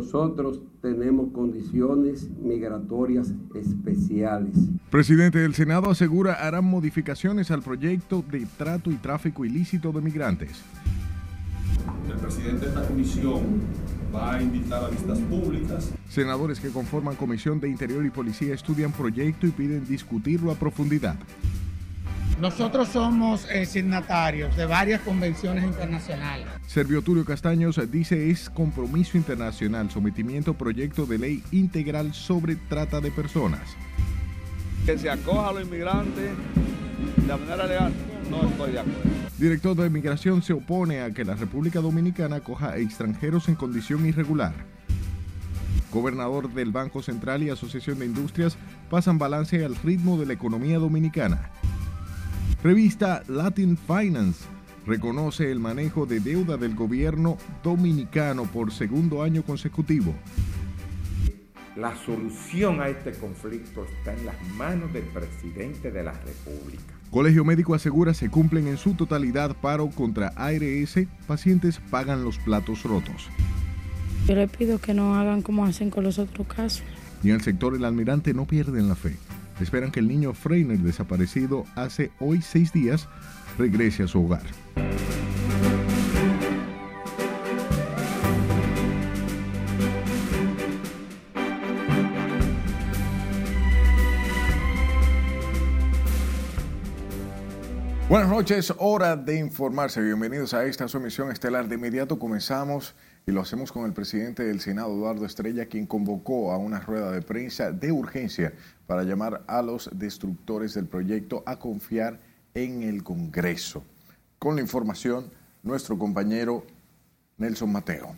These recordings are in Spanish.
nosotros tenemos condiciones migratorias especiales. Presidente del Senado asegura harán modificaciones al proyecto de trato y tráfico ilícito de migrantes. El presidente de esta comisión va a invitar a vistas públicas. Senadores que conforman Comisión de Interior y Policía estudian proyecto y piden discutirlo a profundidad. Nosotros somos eh, signatarios de varias convenciones internacionales. Servio Tulio Castaños dice es compromiso internacional, sometimiento proyecto de ley integral sobre trata de personas. Que se acoja a los inmigrantes de manera legal, no estoy de acuerdo. Director de Migración se opone a que la República Dominicana acoja a extranjeros en condición irregular. Gobernador del Banco Central y Asociación de Industrias pasan balance al ritmo de la economía dominicana. Revista Latin Finance reconoce el manejo de deuda del gobierno dominicano por segundo año consecutivo. La solución a este conflicto está en las manos del presidente de la República. Colegio Médico asegura se cumplen en su totalidad paro contra ARS, pacientes pagan los platos rotos. Yo le pido que no hagan como hacen con los otros casos. Y en el sector el almirante no pierden la fe esperan que el niño Freiner desaparecido hace hoy seis días regrese a su hogar. Buenas noches, hora de informarse. Bienvenidos a esta su emisión estelar. De inmediato comenzamos y lo hacemos con el presidente del Senado, Eduardo Estrella, quien convocó a una rueda de prensa de urgencia para llamar a los destructores del proyecto a confiar en el Congreso. Con la información, nuestro compañero Nelson Mateo.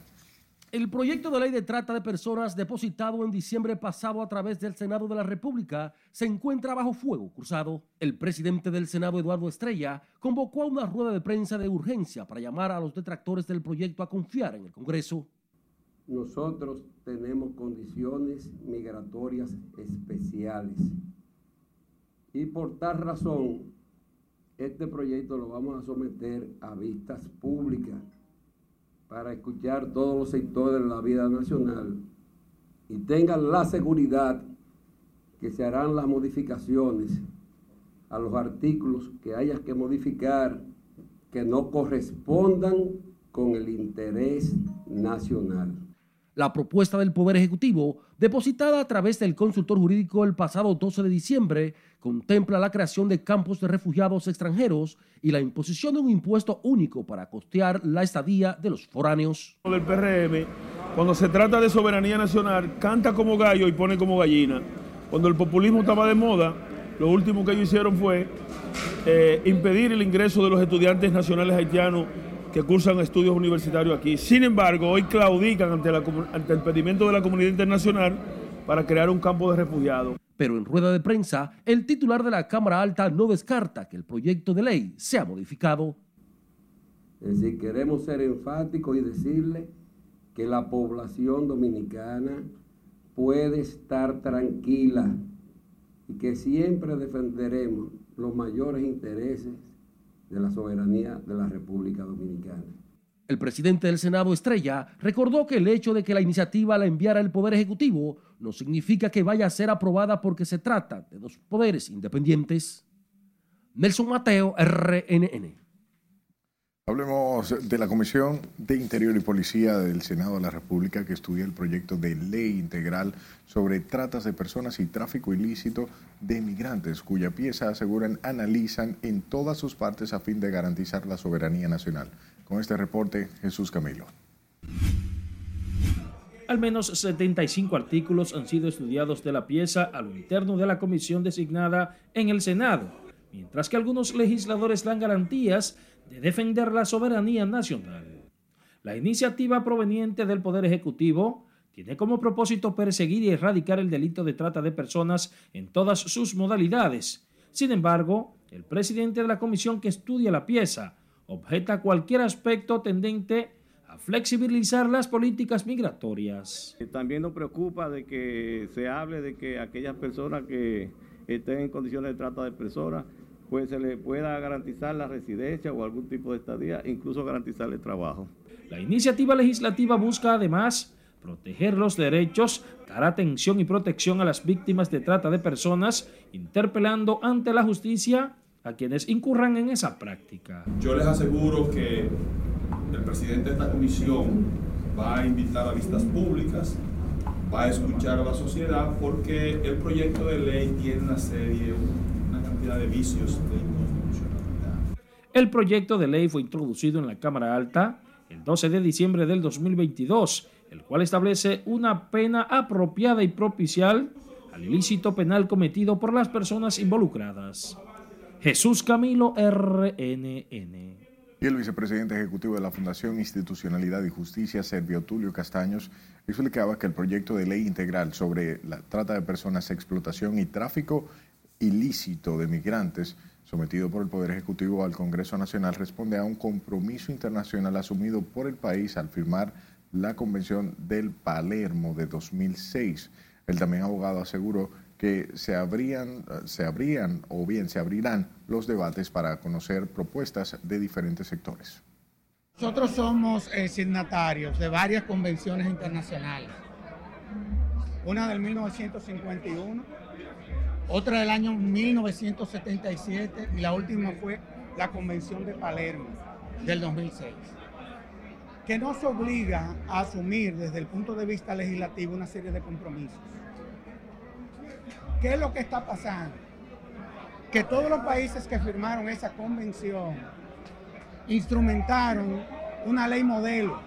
El proyecto de ley de trata de personas depositado en diciembre pasado a través del Senado de la República se encuentra bajo fuego cruzado. El presidente del Senado, Eduardo Estrella, convocó a una rueda de prensa de urgencia para llamar a los detractores del proyecto a confiar en el Congreso. Nosotros tenemos condiciones migratorias especiales y por tal razón este proyecto lo vamos a someter a vistas públicas para escuchar todos los sectores de la vida nacional y tengan la seguridad que se harán las modificaciones a los artículos que haya que modificar que no correspondan con el interés nacional. La propuesta del Poder Ejecutivo, depositada a través del consultor jurídico el pasado 12 de diciembre, contempla la creación de campos de refugiados extranjeros y la imposición de un impuesto único para costear la estadía de los foráneos. El PRM, cuando se trata de soberanía nacional, canta como gallo y pone como gallina. Cuando el populismo estaba de moda, lo último que ellos hicieron fue eh, impedir el ingreso de los estudiantes nacionales haitianos que cursan estudios universitarios aquí. Sin embargo, hoy claudican ante, ante el pedimento de la comunidad internacional para crear un campo de refugiados. Pero en rueda de prensa, el titular de la Cámara Alta no descarta que el proyecto de ley sea modificado. Es decir, queremos ser enfáticos y decirle que la población dominicana puede estar tranquila y que siempre defenderemos los mayores intereses de la soberanía de la República Dominicana. El presidente del Senado, Estrella, recordó que el hecho de que la iniciativa la enviara el Poder Ejecutivo no significa que vaya a ser aprobada porque se trata de dos poderes independientes. Nelson Mateo, RNN. Hablemos de la Comisión de Interior y Policía del Senado de la República que estudia el proyecto de ley integral sobre tratas de personas y tráfico ilícito de migrantes, cuya pieza aseguran analizan en todas sus partes a fin de garantizar la soberanía nacional. Con este reporte, Jesús Camilo. Al menos 75 artículos han sido estudiados de la pieza a lo interno de la comisión designada en el Senado, mientras que algunos legisladores dan garantías de defender la soberanía nacional. La iniciativa proveniente del Poder Ejecutivo tiene como propósito perseguir y erradicar el delito de trata de personas en todas sus modalidades. Sin embargo, el presidente de la comisión que estudia la pieza objeta cualquier aspecto tendente a flexibilizar las políticas migratorias. También nos preocupa de que se hable de que aquellas personas que estén en condiciones de trata de personas pues se le pueda garantizar la residencia o algún tipo de estadía, incluso garantizarle trabajo. La iniciativa legislativa busca además proteger los derechos, dar atención y protección a las víctimas de trata de personas, interpelando ante la justicia a quienes incurran en esa práctica. Yo les aseguro que el presidente de esta comisión va a invitar a vistas públicas, va a escuchar a la sociedad porque el proyecto de ley tiene una serie, cantidad de vicios de inconstitucionalidad. El proyecto de ley fue introducido en la Cámara Alta el 12 de diciembre del 2022, el cual establece una pena apropiada y propicial al ilícito penal cometido por las personas involucradas. Jesús Camilo RNN. Y el vicepresidente ejecutivo de la Fundación Institucionalidad y Justicia, Servio Tulio Castaños, explicaba que el proyecto de ley integral sobre la trata de personas, explotación y tráfico ilícito de migrantes sometido por el Poder Ejecutivo al Congreso Nacional responde a un compromiso internacional asumido por el país al firmar la Convención del Palermo de 2006. El también abogado aseguró que se abrían, se abrían o bien se abrirán los debates para conocer propuestas de diferentes sectores. Nosotros somos eh, signatarios de varias convenciones internacionales. Una del 1951, otra del año 1977 y la última fue la Convención de Palermo del 2006, que nos obliga a asumir desde el punto de vista legislativo una serie de compromisos. ¿Qué es lo que está pasando? Que todos los países que firmaron esa convención instrumentaron una ley modelo.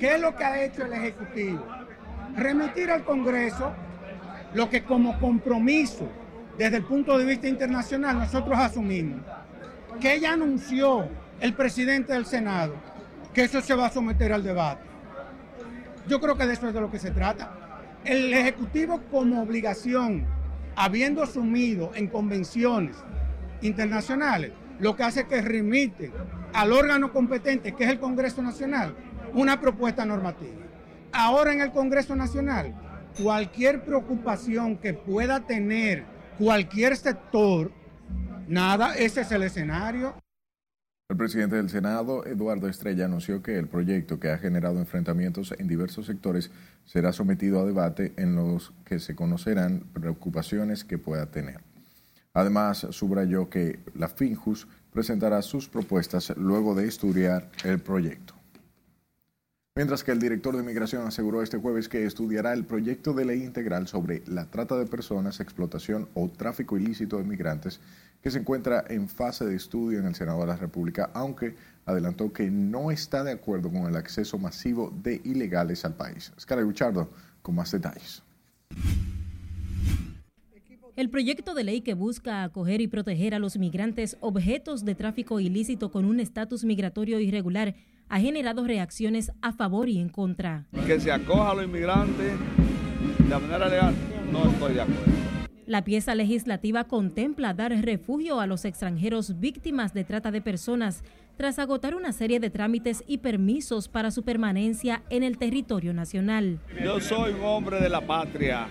¿Qué es lo que ha hecho el Ejecutivo? Remitir al Congreso lo que como compromiso desde el punto de vista internacional nosotros asumimos. Que ella anunció el presidente del Senado que eso se va a someter al debate. Yo creo que de eso es de lo que se trata el Ejecutivo como obligación, habiendo asumido en convenciones internacionales, lo que hace es que remite al órgano competente, que es el Congreso Nacional, una propuesta normativa. Ahora en el Congreso Nacional, cualquier preocupación que pueda tener cualquier sector, nada, ese es el escenario. El presidente del Senado, Eduardo Estrella, anunció que el proyecto que ha generado enfrentamientos en diversos sectores será sometido a debate en los que se conocerán preocupaciones que pueda tener. Además, subrayó que la FINJUS presentará sus propuestas luego de estudiar el proyecto. Mientras que el director de Migración aseguró este jueves que estudiará el proyecto de ley integral sobre la trata de personas, explotación o tráfico ilícito de migrantes que se encuentra en fase de estudio en el Senado de la República, aunque adelantó que no está de acuerdo con el acceso masivo de ilegales al país. Scarlett Richardo con más detalles. El proyecto de ley que busca acoger y proteger a los migrantes objetos de tráfico ilícito con un estatus migratorio irregular ha generado reacciones a favor y en contra. Que se acoja a los inmigrantes de manera legal, no estoy de acuerdo. La pieza legislativa contempla dar refugio a los extranjeros víctimas de trata de personas tras agotar una serie de trámites y permisos para su permanencia en el territorio nacional. Yo soy un hombre de la patria,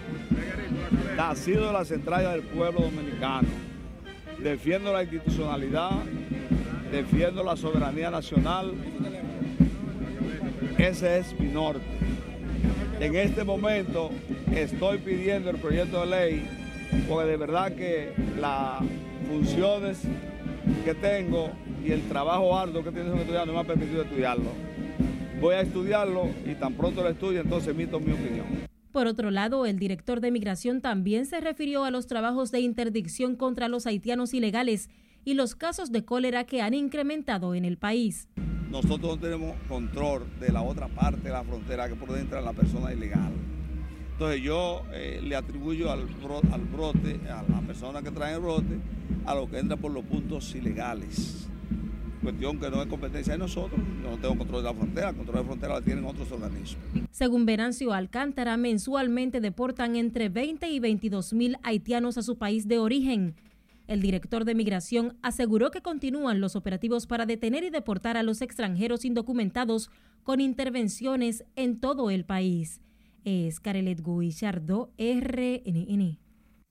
nacido en las entrañas del pueblo dominicano. Defiendo la institucionalidad, defiendo la soberanía nacional. Ese es mi norte. En este momento estoy pidiendo el proyecto de ley porque de verdad que las funciones que tengo y el trabajo arduo que tiene estudiar no me ha permitido estudiarlo. Voy a estudiarlo y tan pronto lo estudie, entonces emito mi opinión. Por otro lado, el director de Migración también se refirió a los trabajos de interdicción contra los haitianos ilegales y los casos de cólera que han incrementado en el país. Nosotros no tenemos control de la otra parte de la frontera que por dentro es la persona ilegal. Entonces yo eh, le atribuyo al, al brote, a la persona que trae el brote, a lo que entra por los puntos ilegales. Cuestión que no es competencia de nosotros, yo no tengo control de la frontera, el control de la frontera la tienen otros organismos. Según Venancio Alcántara, mensualmente deportan entre 20 y 22 mil haitianos a su país de origen. El director de Migración aseguró que continúan los operativos para detener y deportar a los extranjeros indocumentados con intervenciones en todo el país. Es Carelet Guillardo, RNN.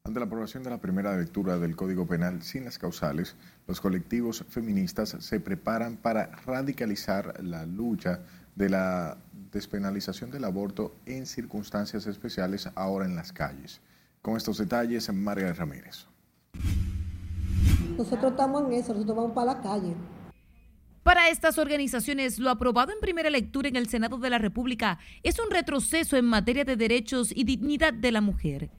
Ante la aprobación de la primera lectura del Código Penal sin las causales, los colectivos feministas se preparan para radicalizar la lucha de la despenalización del aborto en circunstancias especiales ahora en las calles. Con estos detalles, María Ramírez. Nosotros estamos en eso, nosotros vamos para la calle. Para estas organizaciones, lo aprobado en primera lectura en el Senado de la República es un retroceso en materia de derechos y dignidad de la mujer.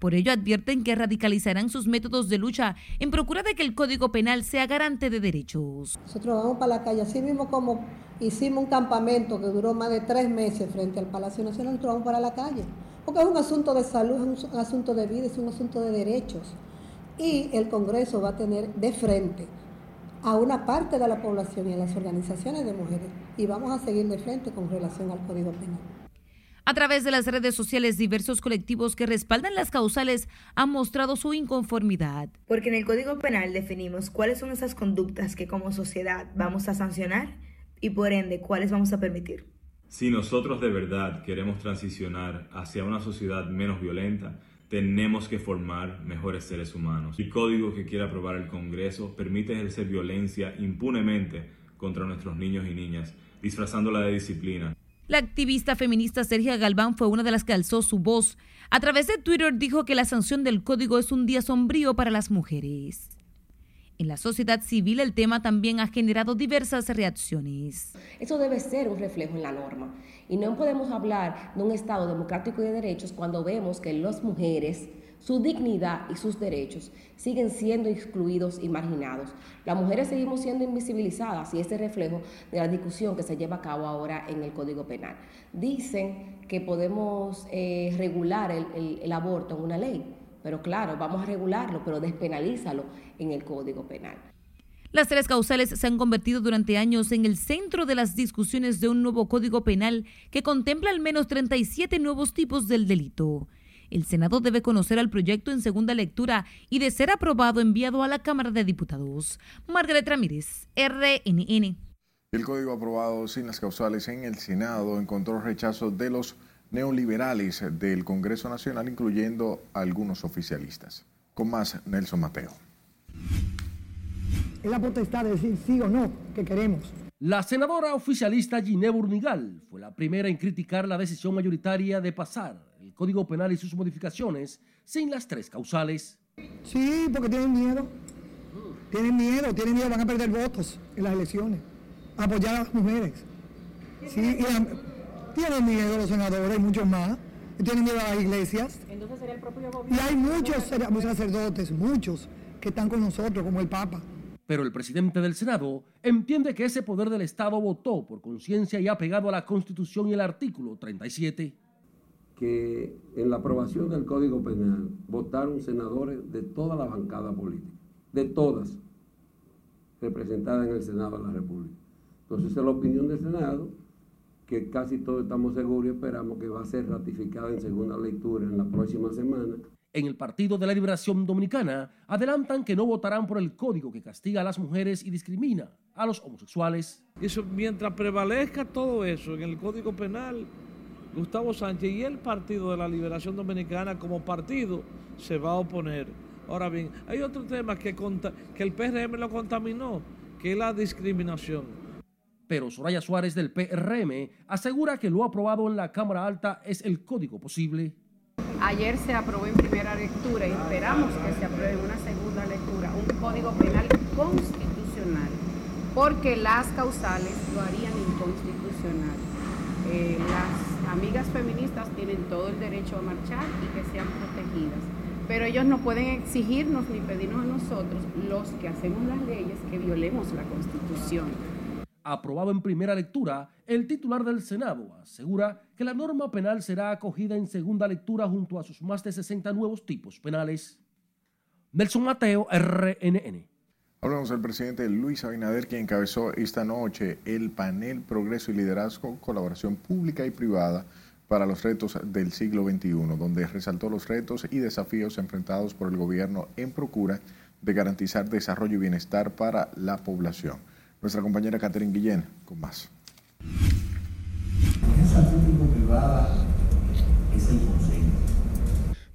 Por ello advierten que radicalizarán sus métodos de lucha en procura de que el Código Penal sea garante de derechos. Nosotros vamos para la calle, así mismo como hicimos un campamento que duró más de tres meses frente al Palacio Nacional, nosotros vamos para la calle, porque es un asunto de salud, es un asunto de vida, es un asunto de derechos. Y el Congreso va a tener de frente a una parte de la población y a las organizaciones de mujeres y vamos a seguir de frente con relación al Código Penal. A través de las redes sociales, diversos colectivos que respaldan las causales han mostrado su inconformidad. Porque en el Código Penal definimos cuáles son esas conductas que como sociedad vamos a sancionar y por ende cuáles vamos a permitir. Si nosotros de verdad queremos transicionar hacia una sociedad menos violenta, tenemos que formar mejores seres humanos. El código que quiere aprobar el Congreso permite ejercer violencia impunemente contra nuestros niños y niñas, disfrazándola de disciplina. La activista feminista Sergia Galván fue una de las que alzó su voz. A través de Twitter dijo que la sanción del código es un día sombrío para las mujeres. En la sociedad civil el tema también ha generado diversas reacciones. Eso debe ser un reflejo en la norma. Y no podemos hablar de un Estado democrático y de derechos cuando vemos que las mujeres, su dignidad y sus derechos siguen siendo excluidos y marginados. Las mujeres seguimos siendo invisibilizadas y ese reflejo de la discusión que se lleva a cabo ahora en el Código Penal. Dicen que podemos eh, regular el, el aborto en una ley pero claro, vamos a regularlo, pero despenalízalo en el Código Penal. Las tres causales se han convertido durante años en el centro de las discusiones de un nuevo Código Penal que contempla al menos 37 nuevos tipos del delito. El Senado debe conocer al proyecto en segunda lectura y, de ser aprobado, enviado a la Cámara de Diputados. Margaret Ramírez, RNN. El código aprobado sin las causales en el Senado encontró rechazo de los neoliberales del Congreso Nacional, incluyendo algunos oficialistas. Con más, Nelson Mateo. Es la potestad de decir sí o no que queremos. La senadora oficialista Giné Burnigal fue la primera en criticar la decisión mayoritaria de pasar el Código Penal y sus modificaciones sin las tres causales. Sí, porque tienen miedo. Tienen miedo, tienen miedo, van a perder votos en las elecciones. Apoyar a las mujeres. Sí, y tienen miedo los senadores, muchos más. Tienen miedo a las iglesias. Entonces sería el propio gobierno. Y hay muchos sacerdotes, muchos, que están con nosotros, como el Papa. Pero el presidente del Senado entiende que ese poder del Estado votó por conciencia y ha pegado a la Constitución y el artículo 37. Que en la aprobación del Código Penal votaron senadores de toda la bancada política, de todas, representadas en el Senado de la República. Entonces, es la opinión del Senado que casi todos estamos seguros y esperamos que va a ser ratificada en segunda lectura en la próxima semana. En el Partido de la Liberación Dominicana adelantan que no votarán por el código que castiga a las mujeres y discrimina a los homosexuales. Eso, mientras prevalezca todo eso en el Código Penal, Gustavo Sánchez y el Partido de la Liberación Dominicana como partido se va a oponer. Ahora bien, hay otro tema que, que el PRM lo contaminó, que es la discriminación pero Soraya Suárez del PRM asegura que lo aprobado en la Cámara Alta es el código posible. Ayer se aprobó en primera lectura y esperamos que se apruebe en una segunda lectura un código penal constitucional, porque las causales lo harían inconstitucional. Eh, las amigas feministas tienen todo el derecho a marchar y que sean protegidas, pero ellos no pueden exigirnos ni pedirnos a nosotros, los que hacemos las leyes, que violemos la constitución aprobado en primera lectura, el titular del Senado asegura que la norma penal será acogida en segunda lectura junto a sus más de 60 nuevos tipos penales. Nelson Mateo, RNN. Hablamos del presidente Luis Abinader, quien encabezó esta noche el panel Progreso y Liderazgo, Colaboración Pública y Privada para los retos del siglo XXI, donde resaltó los retos y desafíos enfrentados por el gobierno en procura de garantizar desarrollo y bienestar para la población. Nuestra compañera Catherine Guillén con más.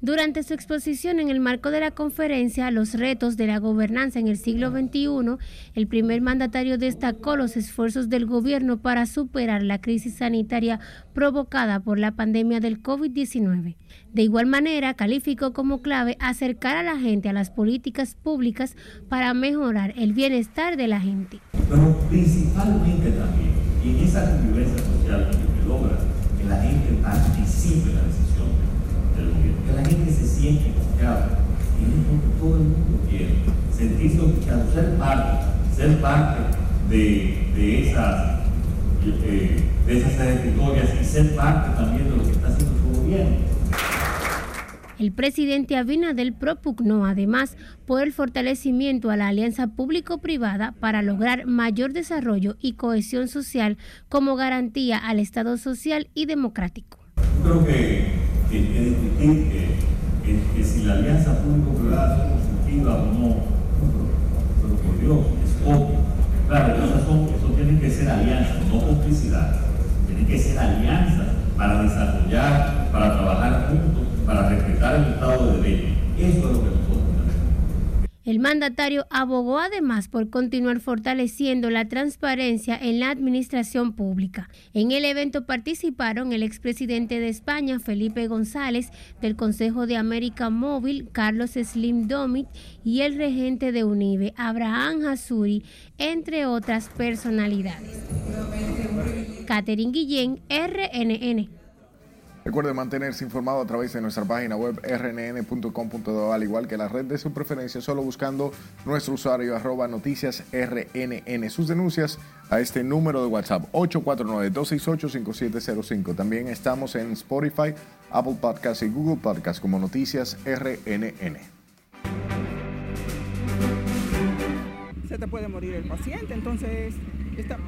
Durante su exposición en el marco de la conferencia Los retos de la gobernanza en el siglo XXI, el primer mandatario destacó los esfuerzos del gobierno para superar la crisis sanitaria provocada por la pandemia del COVID-19. De igual manera, calificó como clave acercar a la gente a las políticas públicas para mejorar el bienestar de la gente. Pero principalmente también, en esa convivencia social que logra que la gente participe en la decisión del gobierno, que la gente se siente confiada, y es lo que todo el mundo quiere, sentirse confiado, ser parte, ser parte de, de esas, eh, de esas territorias y ser parte también de lo que está haciendo su gobierno. El presidente Abinadel propugnó además por el fortalecimiento a la alianza público-privada para lograr mayor desarrollo y cohesión social como garantía al Estado social y democrático. Creo que, que, discutir que, si la alianza público-privada es positiva o no, pero, por Dios, es obvio. Claro, eso tienen que ser alianzas, no complicidad. Tienen que ser alianzas para desarrollar, para trabajar juntos para respetar el Estado de Derecho. Eso es lo que nosotros el mandatario abogó además por continuar fortaleciendo la transparencia en la administración pública. En el evento participaron el expresidente de España, Felipe González, del Consejo de América Móvil, Carlos Slim Domit, y el regente de UNIBE, Abraham Hasuri, entre otras personalidades. Catherine Guillén, RNN. Recuerde mantenerse informado a través de nuestra página web rnn.com.do, al igual que la red de su preferencia, solo buscando nuestro usuario arroba noticias rnn. Sus denuncias a este número de WhatsApp 849-268-5705. También estamos en Spotify, Apple Podcasts y Google Podcasts como Noticias RNN. Se te puede morir el paciente, entonces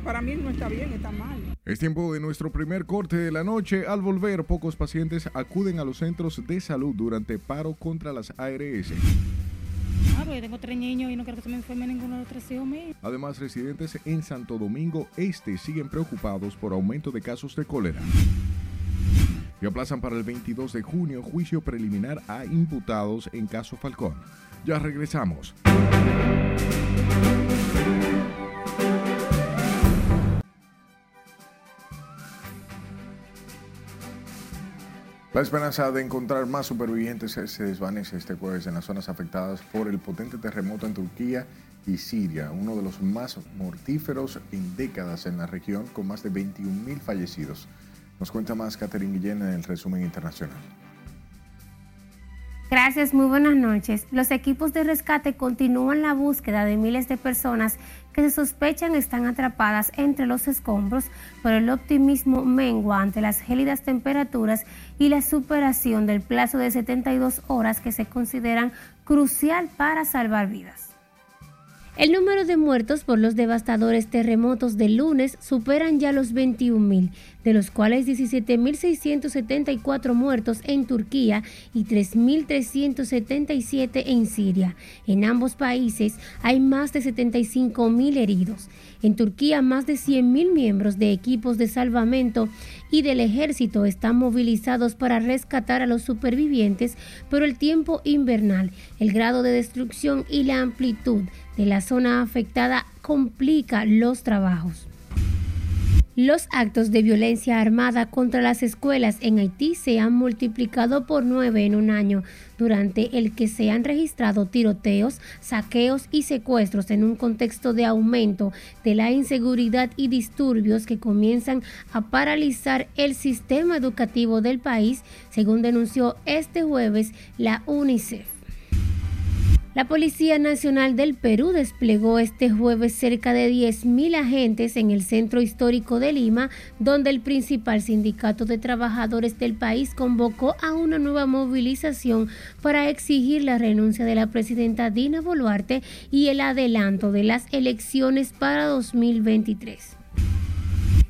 para mí no está bien, está mal. Es tiempo de nuestro primer corte de la noche. Al volver, pocos pacientes acuden a los centros de salud durante paro contra las ARS. Ah, pues tengo tres niños y no quiero que se me enferme ninguno de los tres hijos míos. Además, residentes en Santo Domingo Este siguen preocupados por aumento de casos de cólera. Y aplazan para el 22 de junio juicio preliminar a imputados en caso Falcón. Ya regresamos. La esperanza de encontrar más supervivientes se desvanece este jueves en las zonas afectadas por el potente terremoto en Turquía y Siria, uno de los más mortíferos en décadas en la región, con más de 21.000 fallecidos. Nos cuenta más Catherine Guillén en el resumen internacional. Gracias, muy buenas noches. Los equipos de rescate continúan la búsqueda de miles de personas que se sospechan están atrapadas entre los escombros, pero el optimismo mengua ante las gélidas temperaturas y la superación del plazo de 72 horas que se consideran crucial para salvar vidas. El número de muertos por los devastadores terremotos del lunes superan ya los 21.000, de los cuales 17.674 muertos en Turquía y 3.377 en Siria. En ambos países hay más de 75.000 heridos. En Turquía, más de 100.000 miembros de equipos de salvamento y del ejército están movilizados para rescatar a los supervivientes, pero el tiempo invernal, el grado de destrucción y la amplitud de la zona afectada complica los trabajos. Los actos de violencia armada contra las escuelas en Haití se han multiplicado por nueve en un año, durante el que se han registrado tiroteos, saqueos y secuestros en un contexto de aumento de la inseguridad y disturbios que comienzan a paralizar el sistema educativo del país, según denunció este jueves la UNICEF. La Policía Nacional del Perú desplegó este jueves cerca de 10.000 agentes en el centro histórico de Lima, donde el principal sindicato de trabajadores del país convocó a una nueva movilización para exigir la renuncia de la presidenta Dina Boluarte y el adelanto de las elecciones para 2023.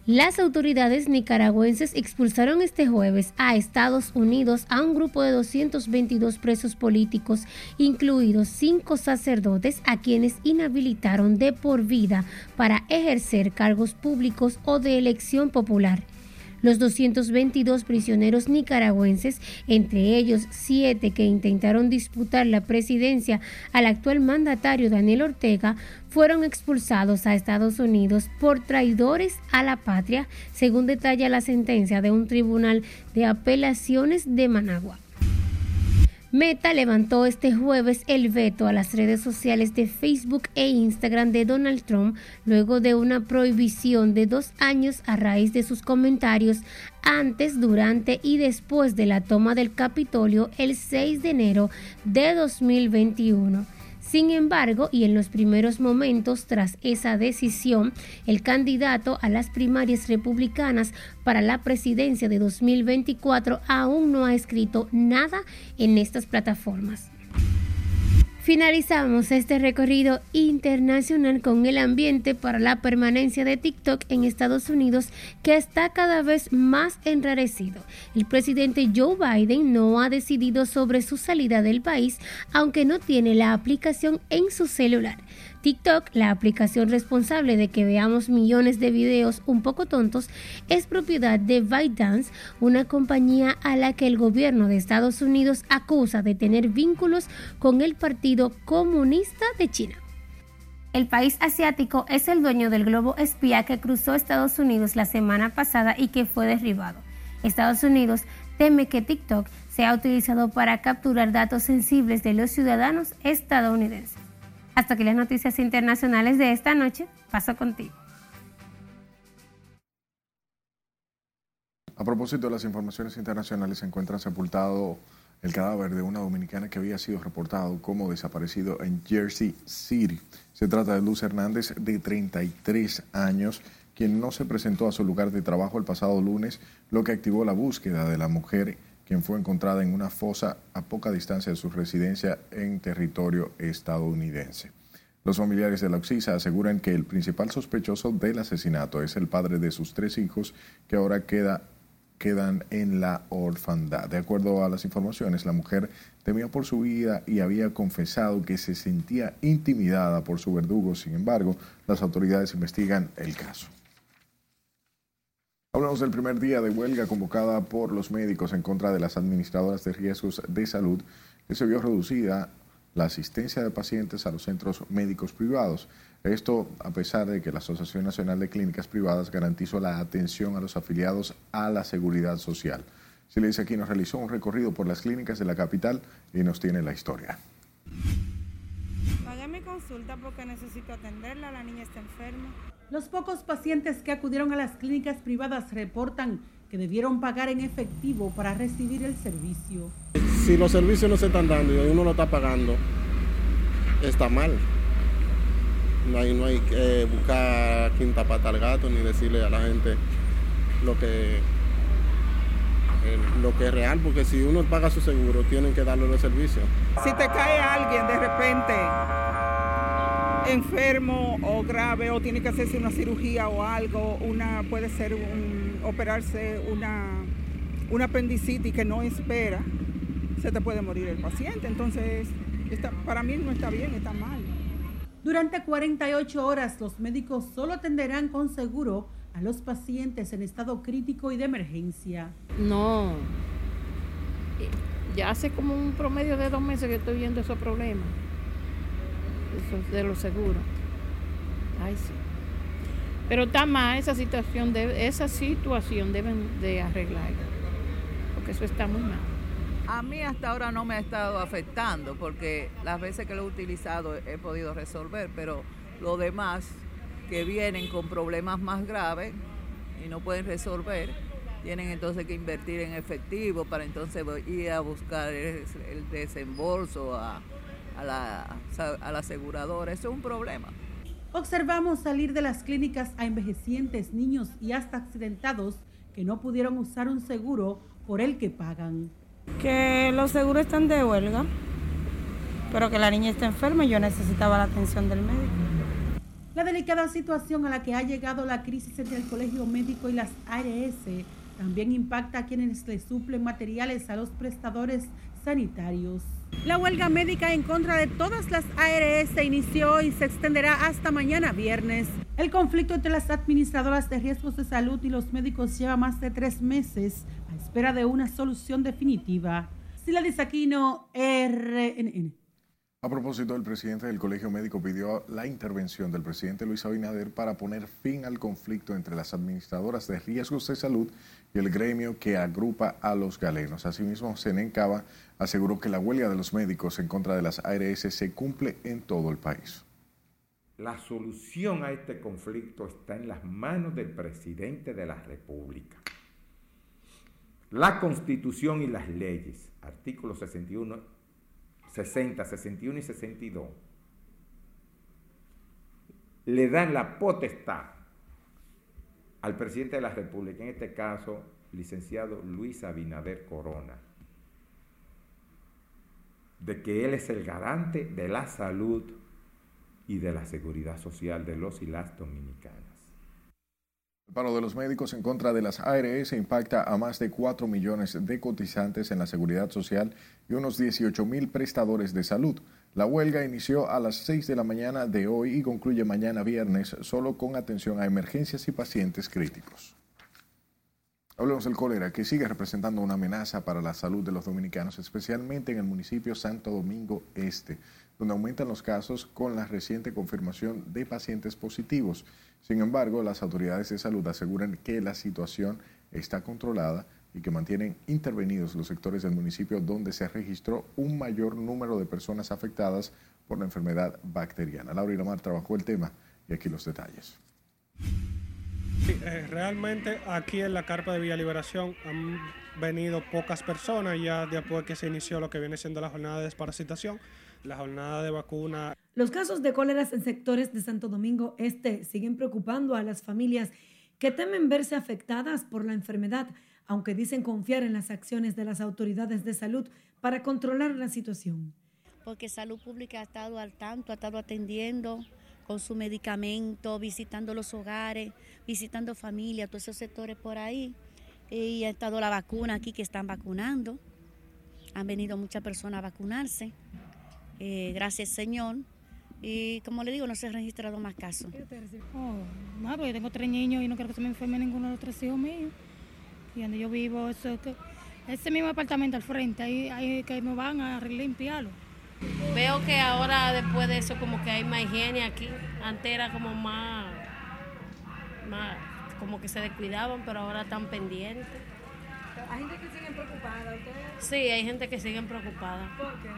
Las autoridades nicaragüenses expulsaron este jueves a Estados Unidos a un grupo de 222 presos políticos, incluidos cinco sacerdotes a quienes inhabilitaron de por vida para ejercer cargos públicos o de elección popular. Los 222 prisioneros nicaragüenses, entre ellos siete que intentaron disputar la presidencia al actual mandatario Daniel Ortega, fueron expulsados a Estados Unidos por traidores a la patria, según detalla la sentencia de un tribunal de apelaciones de Managua. Meta levantó este jueves el veto a las redes sociales de Facebook e Instagram de Donald Trump luego de una prohibición de dos años a raíz de sus comentarios antes, durante y después de la toma del Capitolio el 6 de enero de 2021. Sin embargo, y en los primeros momentos tras esa decisión, el candidato a las primarias republicanas para la presidencia de 2024 aún no ha escrito nada en estas plataformas. Finalizamos este recorrido internacional con el ambiente para la permanencia de TikTok en Estados Unidos que está cada vez más enrarecido. El presidente Joe Biden no ha decidido sobre su salida del país, aunque no tiene la aplicación en su celular. TikTok, la aplicación responsable de que veamos millones de videos un poco tontos, es propiedad de ByteDance, una compañía a la que el gobierno de Estados Unidos acusa de tener vínculos con el Partido Comunista de China. El país asiático es el dueño del globo espía que cruzó Estados Unidos la semana pasada y que fue derribado. Estados Unidos teme que TikTok sea utilizado para capturar datos sensibles de los ciudadanos estadounidenses. Hasta aquí las noticias internacionales de esta noche. Paso contigo. A propósito de las informaciones internacionales, se encuentra sepultado el cadáver de una dominicana que había sido reportado como desaparecido en Jersey City. Se trata de Luz Hernández, de 33 años, quien no se presentó a su lugar de trabajo el pasado lunes, lo que activó la búsqueda de la mujer quien fue encontrada en una fosa a poca distancia de su residencia en territorio estadounidense. Los familiares de la Oxisa aseguran que el principal sospechoso del asesinato es el padre de sus tres hijos que ahora queda, quedan en la orfandad. De acuerdo a las informaciones, la mujer temía por su vida y había confesado que se sentía intimidada por su verdugo. Sin embargo, las autoridades investigan el caso. Hablamos del primer día de huelga convocada por los médicos en contra de las administradoras de riesgos de salud, que se vio reducida la asistencia de pacientes a los centros médicos privados. Esto a pesar de que la Asociación Nacional de Clínicas Privadas garantizó la atención a los afiliados a la seguridad social. Silencia aquí nos realizó un recorrido por las clínicas de la capital y nos tiene la historia. Pagué mi consulta porque necesito atenderla, la niña está enferma. Los pocos pacientes que acudieron a las clínicas privadas reportan que debieron pagar en efectivo para recibir el servicio. Si los servicios no se están dando y uno lo está pagando, está mal. No hay, no hay que buscar quinta pata al gato ni decirle a la gente lo que, lo que es real, porque si uno paga su seguro, tienen que darle los servicios. Si te cae alguien de repente enfermo o grave o tiene que hacerse una cirugía o algo, una puede ser un, operarse una, una apendicitis que no espera, se te puede morir el paciente. Entonces, para mí no está bien, está mal. Durante 48 horas los médicos solo atenderán con seguro a los pacientes en estado crítico y de emergencia. No, ya hace como un promedio de dos meses que estoy viendo esos problemas de los seguros. Ay, sí. Pero está mal esa situación, esa situación deben de arreglarla, porque eso está muy mal. A mí hasta ahora no me ha estado afectando, porque las veces que lo he utilizado he podido resolver, pero los demás que vienen con problemas más graves y no pueden resolver, tienen entonces que invertir en efectivo para entonces ir a buscar el, desembolso, a, a la, a la aseguradora. Eso es un problema. Observamos salir de las clínicas a envejecientes, niños y hasta accidentados que no pudieron usar un seguro por el que pagan. Que los seguros están de huelga, pero que la niña está enferma y yo necesitaba la atención del médico. La delicada situación a la que ha llegado la crisis entre el Colegio Médico y las ARS también impacta a quienes le suplen materiales a los prestadores sanitarios. La huelga médica en contra de todas las ARS se inició y se extenderá hasta mañana viernes. El conflicto entre las administradoras de riesgos de salud y los médicos lleva más de tres meses a espera de una solución definitiva. Sila Disaquino, RNN. A propósito, el presidente del Colegio Médico pidió la intervención del presidente Luis Abinader para poner fin al conflicto entre las administradoras de riesgos de salud y el gremio que agrupa a los galenos. Asimismo, Senencaba aseguró que la huelga de los médicos en contra de las ARS se cumple en todo el país. La solución a este conflicto está en las manos del presidente de la República. La constitución y las leyes, artículo 61 60, 61 y 62, le dan la potestad al presidente de la República, en este caso, licenciado Luis Abinader Corona, de que él es el garante de la salud y de la seguridad social de los y las dominicanas. El paro de los médicos en contra de las ARS impacta a más de 4 millones de cotizantes en la seguridad social y unos 18 mil prestadores de salud. La huelga inició a las 6 de la mañana de hoy y concluye mañana viernes solo con atención a emergencias y pacientes críticos. Hablemos del cólera, que sigue representando una amenaza para la salud de los dominicanos, especialmente en el municipio Santo Domingo Este, donde aumentan los casos con la reciente confirmación de pacientes positivos. Sin embargo, las autoridades de salud aseguran que la situación está controlada y que mantienen intervenidos los sectores del municipio donde se registró un mayor número de personas afectadas por la enfermedad bacteriana. Laura Ilamar trabajó el tema y aquí los detalles. Eh, realmente aquí en la carpa de Villa Liberación han venido pocas personas ya después que se inició lo que viene siendo la jornada de desparasitación, la jornada de vacuna. Los casos de cólera en sectores de Santo Domingo Este siguen preocupando a las familias que temen verse afectadas por la enfermedad, aunque dicen confiar en las acciones de las autoridades de salud para controlar la situación. Porque Salud Pública ha estado al tanto, ha estado atendiendo con su medicamento, visitando los hogares, visitando familias, todos esos sectores por ahí. Y ha estado la vacuna aquí que están vacunando. Han venido muchas personas a vacunarse. Eh, gracias Señor. Y como le digo, no se han registrado más casos. Oh, no, yo tengo tres niños y no creo que se me enferme ninguno de los tres hijos míos. Y donde yo vivo, eso, ese mismo apartamento al frente, ahí, ahí que me van a limpiarlo. Veo que ahora después de eso como que hay más higiene aquí. Antes era como más, más como que se descuidaban, pero ahora están pendientes. ¿Hay gente que sigue preocupada? ¿Ustedes? Sí, hay gente que sigue preocupada. ¿Por qué?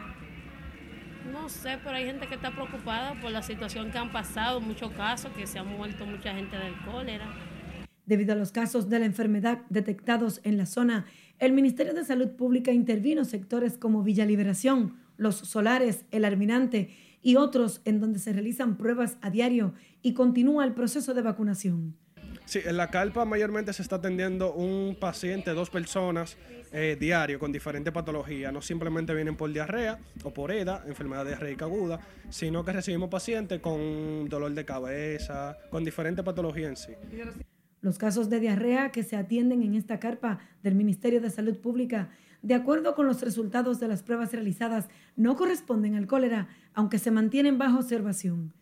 No sé, pero hay gente que está preocupada por la situación que han pasado, muchos casos, que se han muerto mucha gente del cólera. Debido a los casos de la enfermedad detectados en la zona, el Ministerio de Salud Pública intervino sectores como Villa Liberación, Los Solares, El Almirante y otros en donde se realizan pruebas a diario y continúa el proceso de vacunación. Sí, en la carpa mayormente se está atendiendo un paciente, dos personas eh, diario con diferentes patologías. No simplemente vienen por diarrea o por EDA, enfermedad diarreica aguda, sino que recibimos pacientes con dolor de cabeza, con diferentes patologías en sí. Los casos de diarrea que se atienden en esta carpa del Ministerio de Salud Pública, de acuerdo con los resultados de las pruebas realizadas, no corresponden al cólera, aunque se mantienen bajo observación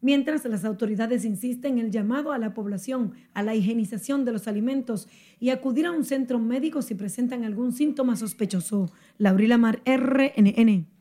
mientras las autoridades insisten en el llamado a la población a la higienización de los alimentos y acudir a un centro médico si presentan algún síntoma sospechoso. Laurila Mar, RNN.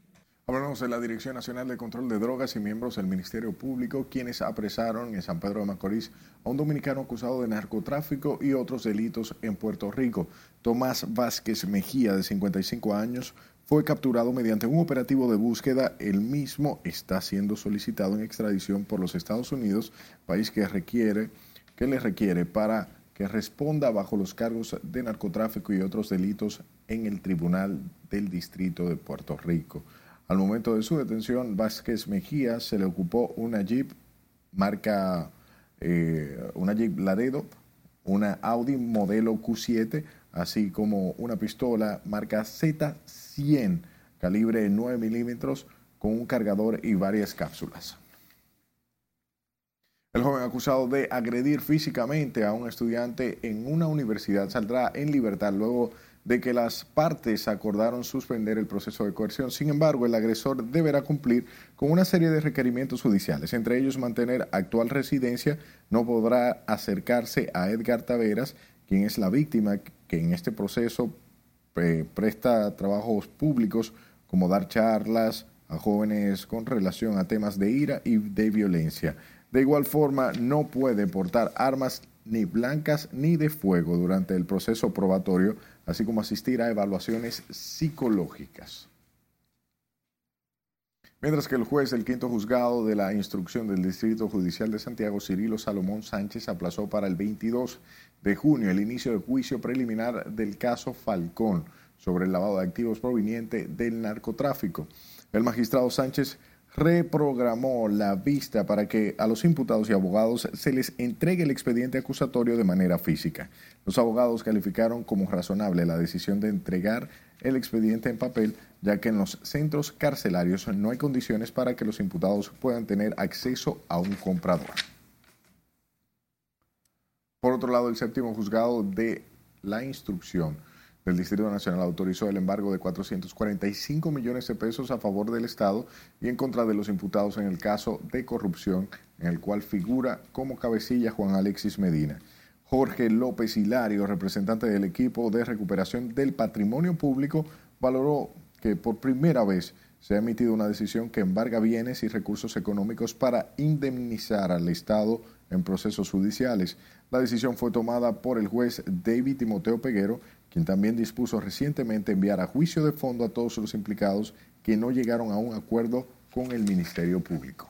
Hablamos de la Dirección Nacional de Control de Drogas y miembros del Ministerio Público, quienes apresaron en San Pedro de Macorís a un dominicano acusado de narcotráfico y otros delitos en Puerto Rico. Tomás Vázquez Mejía, de 55 años, fue capturado mediante un operativo de búsqueda. El mismo está siendo solicitado en extradición por los Estados Unidos, país que requiere, que le requiere para que responda bajo los cargos de narcotráfico y otros delitos en el Tribunal del Distrito de Puerto Rico. Al momento de su detención, Vázquez Mejía se le ocupó una Jeep marca, eh, una Jeep Laredo, una Audi modelo Q7, así como una pistola marca Z100, calibre 9 milímetros, con un cargador y varias cápsulas. El joven acusado de agredir físicamente a un estudiante en una universidad saldrá en libertad luego de que las partes acordaron suspender el proceso de coerción. Sin embargo, el agresor deberá cumplir con una serie de requerimientos judiciales, entre ellos mantener actual residencia, no podrá acercarse a Edgar Taveras, quien es la víctima que en este proceso eh, presta trabajos públicos como dar charlas a jóvenes con relación a temas de ira y de violencia. De igual forma, no puede portar armas ni blancas ni de fuego durante el proceso probatorio, así como asistir a evaluaciones psicológicas. Mientras que el juez del quinto juzgado de la instrucción del Distrito Judicial de Santiago, Cirilo Salomón Sánchez, aplazó para el 22 de junio el inicio del juicio preliminar del caso Falcón sobre el lavado de activos proveniente del narcotráfico. El magistrado Sánchez reprogramó la vista para que a los imputados y abogados se les entregue el expediente acusatorio de manera física. Los abogados calificaron como razonable la decisión de entregar el expediente en papel, ya que en los centros carcelarios no hay condiciones para que los imputados puedan tener acceso a un comprador. Por otro lado, el séptimo juzgado de la instrucción el Distrito Nacional autorizó el embargo de 445 millones de pesos a favor del Estado y en contra de los imputados en el caso de corrupción en el cual figura como cabecilla Juan Alexis Medina. Jorge López Hilario, representante del equipo de recuperación del patrimonio público, valoró que por primera vez se ha emitido una decisión que embarga bienes y recursos económicos para indemnizar al Estado en procesos judiciales. La decisión fue tomada por el juez David Timoteo Peguero quien también dispuso recientemente enviar a juicio de fondo a todos los implicados que no llegaron a un acuerdo con el Ministerio Público.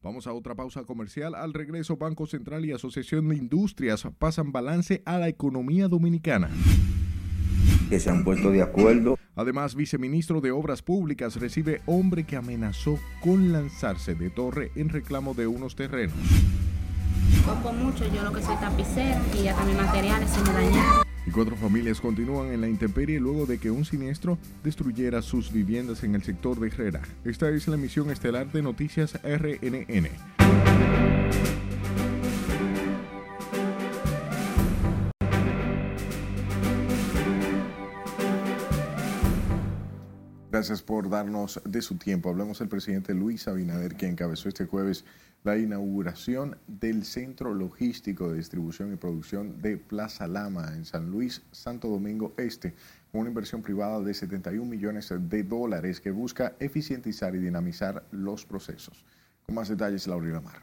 Vamos a otra pausa comercial. Al regreso, Banco Central y Asociación de Industrias pasan balance a la economía dominicana. Que se han puesto de acuerdo. Además, viceministro de Obras Públicas recibe hombre que amenazó con lanzarse de torre en reclamo de unos terrenos. Poco mucho, yo lo que soy tapicero y ya también materiales se me dañaron. Y cuatro familias continúan en la intemperie luego de que un siniestro destruyera sus viviendas en el sector de Herrera. Esta es la emisión estelar de Noticias RNN. Gracias por darnos de su tiempo. Hablamos del presidente Luis Abinader, que encabezó este jueves la inauguración del Centro Logístico de Distribución y Producción de Plaza Lama en San Luis, Santo Domingo Este, con una inversión privada de 71 millones de dólares que busca eficientizar y dinamizar los procesos. Con más detalles, Laura Mar.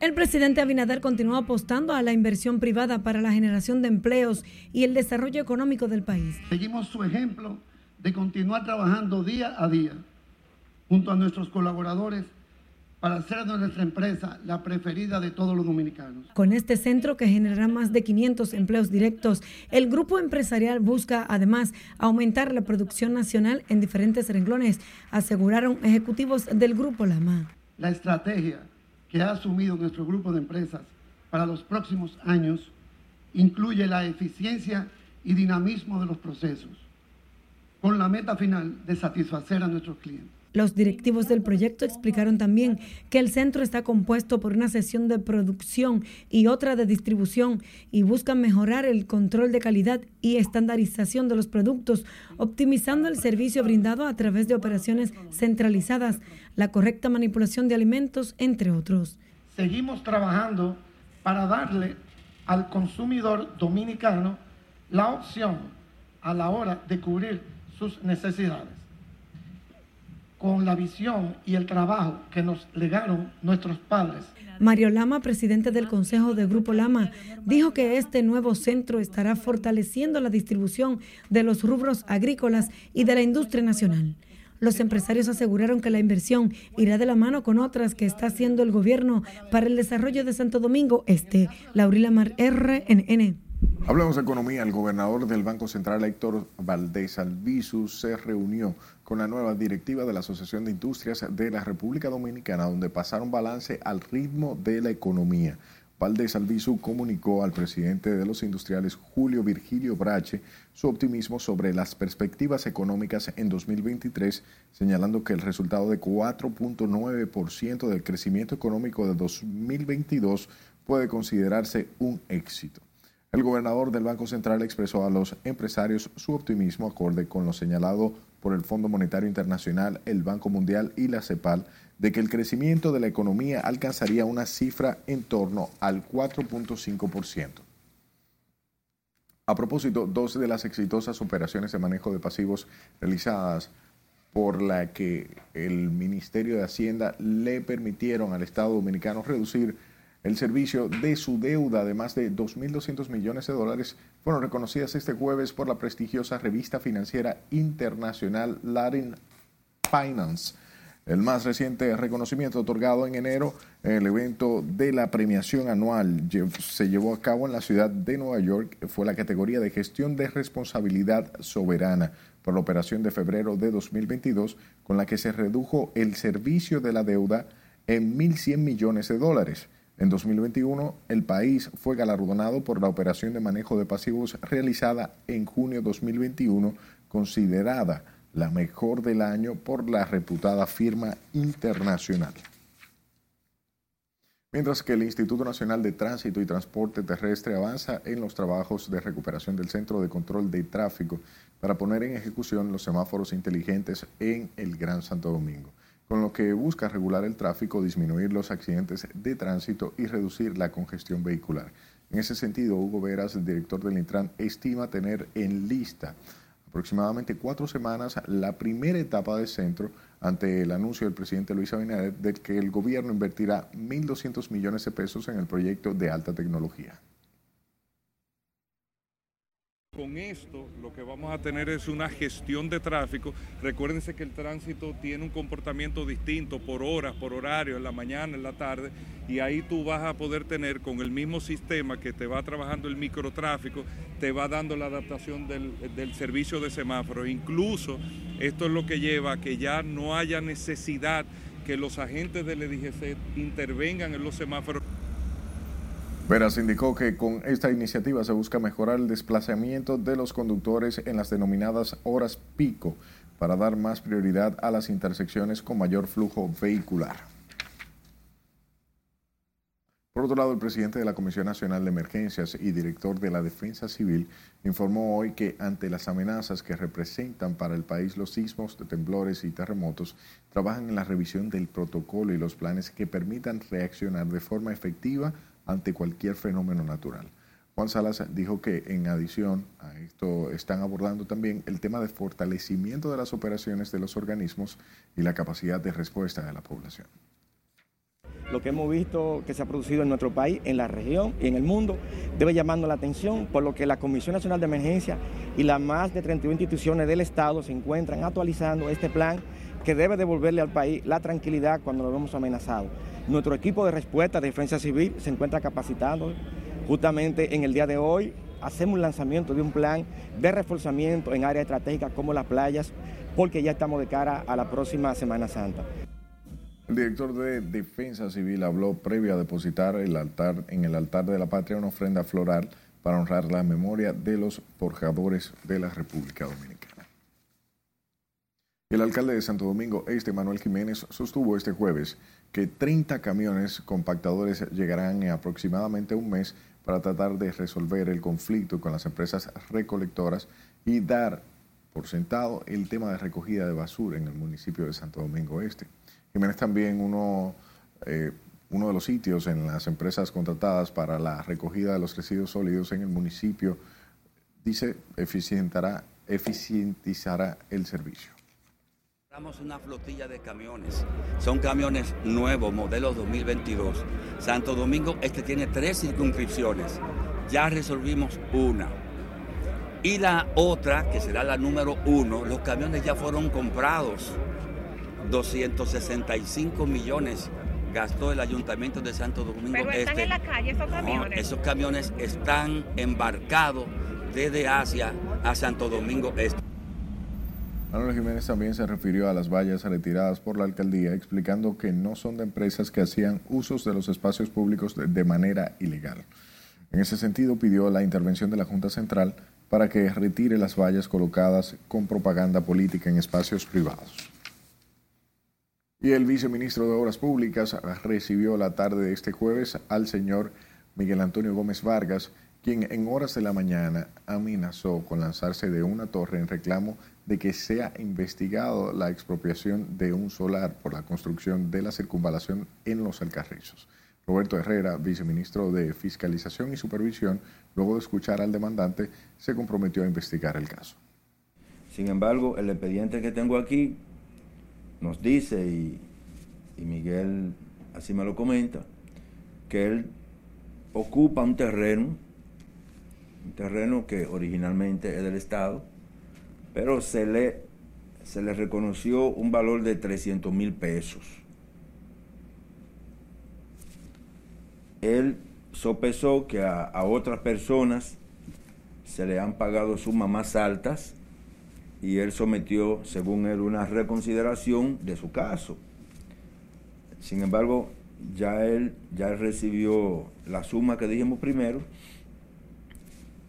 El presidente Abinader continúa apostando a la inversión privada para la generación de empleos y el desarrollo económico del país. Seguimos su ejemplo de continuar trabajando día a día junto a nuestros colaboradores para hacer de nuestra empresa la preferida de todos los dominicanos. Con este centro que generará más de 500 empleos directos, el grupo empresarial busca además aumentar la producción nacional en diferentes renglones, aseguraron ejecutivos del grupo Lama. La estrategia que ha asumido nuestro grupo de empresas para los próximos años incluye la eficiencia y dinamismo de los procesos, con la meta final de satisfacer a nuestros clientes. Los directivos del proyecto explicaron también que el centro está compuesto por una sesión de producción y otra de distribución y buscan mejorar el control de calidad y estandarización de los productos, optimizando el servicio brindado a través de operaciones centralizadas, la correcta manipulación de alimentos, entre otros. Seguimos trabajando para darle al consumidor dominicano la opción a la hora de cubrir sus necesidades con la visión y el trabajo que nos legaron nuestros padres. Mario Lama, presidente del Consejo de Grupo Lama, dijo que este nuevo centro estará fortaleciendo la distribución de los rubros agrícolas y de la industria nacional. Los empresarios aseguraron que la inversión irá de la mano con otras que está haciendo el gobierno para el desarrollo de Santo Domingo Este. Laurila Mar, RNN. Hablamos de economía. El gobernador del Banco Central, Héctor Valdés Albizu, se reunió con la nueva directiva de la Asociación de Industrias de la República Dominicana, donde pasaron balance al ritmo de la economía. Valdés Albizu comunicó al presidente de los industriales, Julio Virgilio Brache, su optimismo sobre las perspectivas económicas en 2023, señalando que el resultado de 4.9% del crecimiento económico de 2022 puede considerarse un éxito. El gobernador del Banco Central expresó a los empresarios su optimismo acorde con lo señalado por el Fondo Monetario Internacional, el Banco Mundial y la CEPAL de que el crecimiento de la economía alcanzaría una cifra en torno al 4.5%. A propósito, dos de las exitosas operaciones de manejo de pasivos realizadas por la que el Ministerio de Hacienda le permitieron al Estado Dominicano reducir el servicio de su deuda de más de 2.200 millones de dólares fueron reconocidas este jueves por la prestigiosa revista financiera internacional Latin Finance. El más reciente reconocimiento otorgado en enero en el evento de la premiación anual se llevó a cabo en la ciudad de Nueva York fue la categoría de gestión de responsabilidad soberana por la operación de febrero de 2022 con la que se redujo el servicio de la deuda en 1.100 millones de dólares. En 2021, el país fue galardonado por la operación de manejo de pasivos realizada en junio de 2021, considerada la mejor del año por la reputada firma internacional. Mientras que el Instituto Nacional de Tránsito y Transporte Terrestre avanza en los trabajos de recuperación del Centro de Control de Tráfico para poner en ejecución los semáforos inteligentes en el Gran Santo Domingo con lo que busca regular el tráfico, disminuir los accidentes de tránsito y reducir la congestión vehicular. En ese sentido, Hugo Veras, el director del Intran, estima tener en lista aproximadamente cuatro semanas la primera etapa del centro ante el anuncio del presidente Luis Abinader de que el gobierno invertirá 1.200 millones de pesos en el proyecto de alta tecnología. Con esto lo que vamos a tener es una gestión de tráfico. Recuérdense que el tránsito tiene un comportamiento distinto por horas, por horario, en la mañana, en la tarde, y ahí tú vas a poder tener con el mismo sistema que te va trabajando el microtráfico, te va dando la adaptación del, servicio de semáforos. Incluso esto es lo que lleva a que ya no haya necesidad que los agentes del EDGC intervengan en los semáforos. Veras indicó que con esta iniciativa se busca mejorar el desplazamiento de los conductores en las denominadas horas pico para dar más prioridad a las intersecciones con mayor flujo vehicular. Por otro lado, el presidente de la Comisión Nacional de Emergencias y director de la Defensa Civil informó hoy que ante las amenazas que representan para el país los sismos, temblores y terremotos, trabajan en la revisión del protocolo y los planes que permitan reaccionar de forma efectiva ante cualquier fenómeno natural. Juan Salas dijo que en adición a esto están abordando también el tema de fortalecimiento de las operaciones de los organismos y la capacidad de respuesta de la población. Lo que hemos visto que se ha producido en nuestro país, en la región y en el mundo, debe llamando la atención, por lo que la Comisión Nacional de Emergencia y las más de 31 instituciones del Estado se encuentran actualizando este plan que debe devolverle al país la tranquilidad cuando lo vemos amenazado. Nuestro equipo de respuesta de defensa civil se encuentra capacitado. Justamente en el día de hoy hacemos un lanzamiento de un plan de reforzamiento en áreas estratégicas como las playas, porque ya estamos de cara a la próxima Semana Santa. El director de Defensa Civil habló previo a depositar el altar, en el altar de la patria una ofrenda floral para honrar la memoria de los forjadores de la República Dominicana. El alcalde de Santo Domingo Este, Manuel Jiménez, sostuvo este jueves que 30 camiones compactadores llegarán en aproximadamente un mes para tratar de resolver el conflicto con las empresas recolectoras y dar por sentado el tema de recogida de basura en el municipio de Santo Domingo Este. Jiménez también uno, eh, uno de los sitios en las empresas contratadas para la recogida de los residuos sólidos en el municipio, dice, eficientará, eficientizará el servicio. Estamos una flotilla de camiones. Son camiones nuevos, modelos 2022. Santo Domingo este tiene tres circunscripciones. Ya resolvimos una. Y la otra, que será la número uno, los camiones ya fueron comprados. 265 millones gastó el ayuntamiento de Santo Domingo Pero están Este. en la calle esos No, camiones. esos camiones están embarcados desde Asia a Santo Domingo Este. Manuel Jiménez también se refirió a las vallas retiradas por la alcaldía, explicando que no son de empresas que hacían usos de los espacios públicos de, de manera ilegal. En ese sentido, pidió la intervención de la Junta Central para que retire las vallas colocadas con propaganda política en espacios privados. Y el viceministro de Obras Públicas recibió la tarde de este jueves al señor Miguel Antonio Gómez Vargas, quien en horas de la mañana amenazó con lanzarse de una torre en reclamo de que sea investigado la expropiación de un solar por la construcción de la circunvalación en los Alcarrizos. Roberto Herrera, viceministro de Fiscalización y Supervisión, luego de escuchar al demandante, se comprometió a investigar el caso. Sin embargo, el expediente que tengo aquí nos dice, y, Miguel así me lo comenta, que él ocupa un terreno, un terreno que originalmente es del Estado, pero se le, se le reconoció un valor de 300 mil pesos. Él sopesó que a, otras personas se le han pagado sumas más altas y él sometió, según él, una reconsideración de su caso. Sin embargo, ya él ya recibió la suma que dijimos primero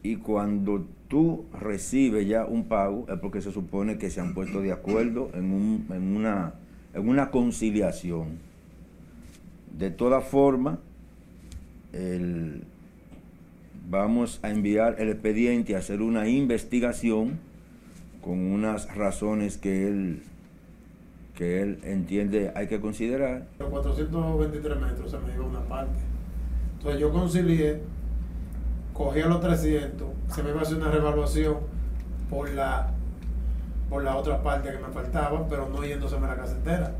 y cuando tú recibes ya un pago es porque se supone que se han puesto de acuerdo en, una, en una conciliación. De todas formas, vamos a enviar el expediente a hacer una investigación con unas razones que él que él entiende hay que considerar. Los 423 metros se me iba una parte. Entonces yo concilié, cogí a los 300, se me iba a hacer una revaluación por la por la otra parte que me faltaba, pero no yéndose a la casa entera.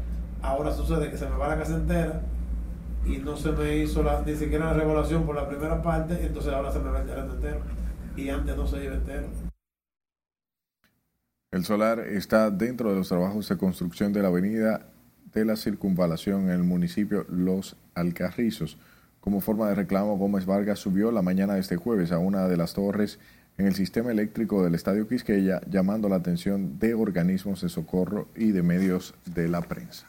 Ahora sucede que se me va la casa entera y no se me hizo la, ni siquiera la revaluación por la primera parte, entonces ahora se me va el terreno entero. Y antes no se iba entero. El solar está dentro de los trabajos de construcción de la avenida de la circunvalación en el municipio Los Alcarrizos. Como forma de reclamo, Gómez Vargas subió la mañana de este jueves a una de las torres en el sistema eléctrico del Estadio Quisqueya, llamando la atención de organismos de socorro y de medios de la prensa.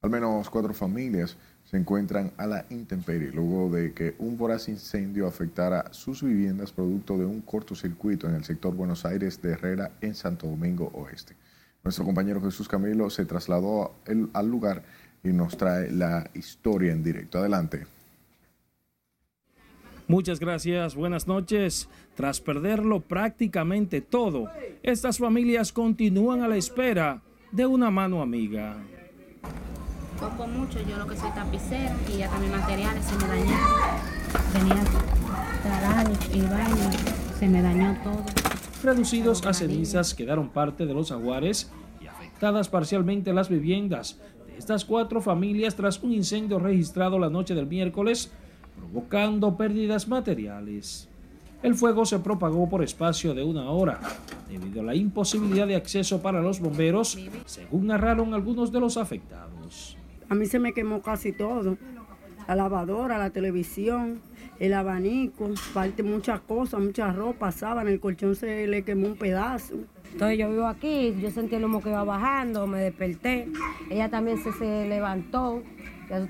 Al menos cuatro familias se encuentran a la intemperie luego de que un voraz incendio afectara sus viviendas producto de un cortocircuito en el sector Buenos Aires de Herrera en Santo Domingo Oeste. Nuestro compañero Jesús Camilo se trasladó al lugar y nos trae la historia en directo. Adelante. Muchas gracias, buenas noches. Tras perderlo prácticamente todo, estas familias continúan a la espera de una mano amiga poco mucho, yo lo que soy tapicera y ya también materiales se me dañaron. Tenía talados y vaina, se me dañó todo. Reducidos a cenizas quedaron parte de los aguares y afectadas parcialmente las viviendas estas cuatro familias tras un incendio registrado la noche del miércoles, provocando pérdidas materiales. El fuego se propagó por espacio de una hora, debido a la imposibilidad de acceso para los bomberos, según narraron algunos de los afectados. A mí se me quemó casi todo. La lavadora, la televisión, el abanico, parte muchas cosas, muchas ropa, sábana, el colchón se le quemó un pedazo. Entonces yo vivo aquí, yo sentí el humo que iba bajando, me desperté. Ella también se, se levantó,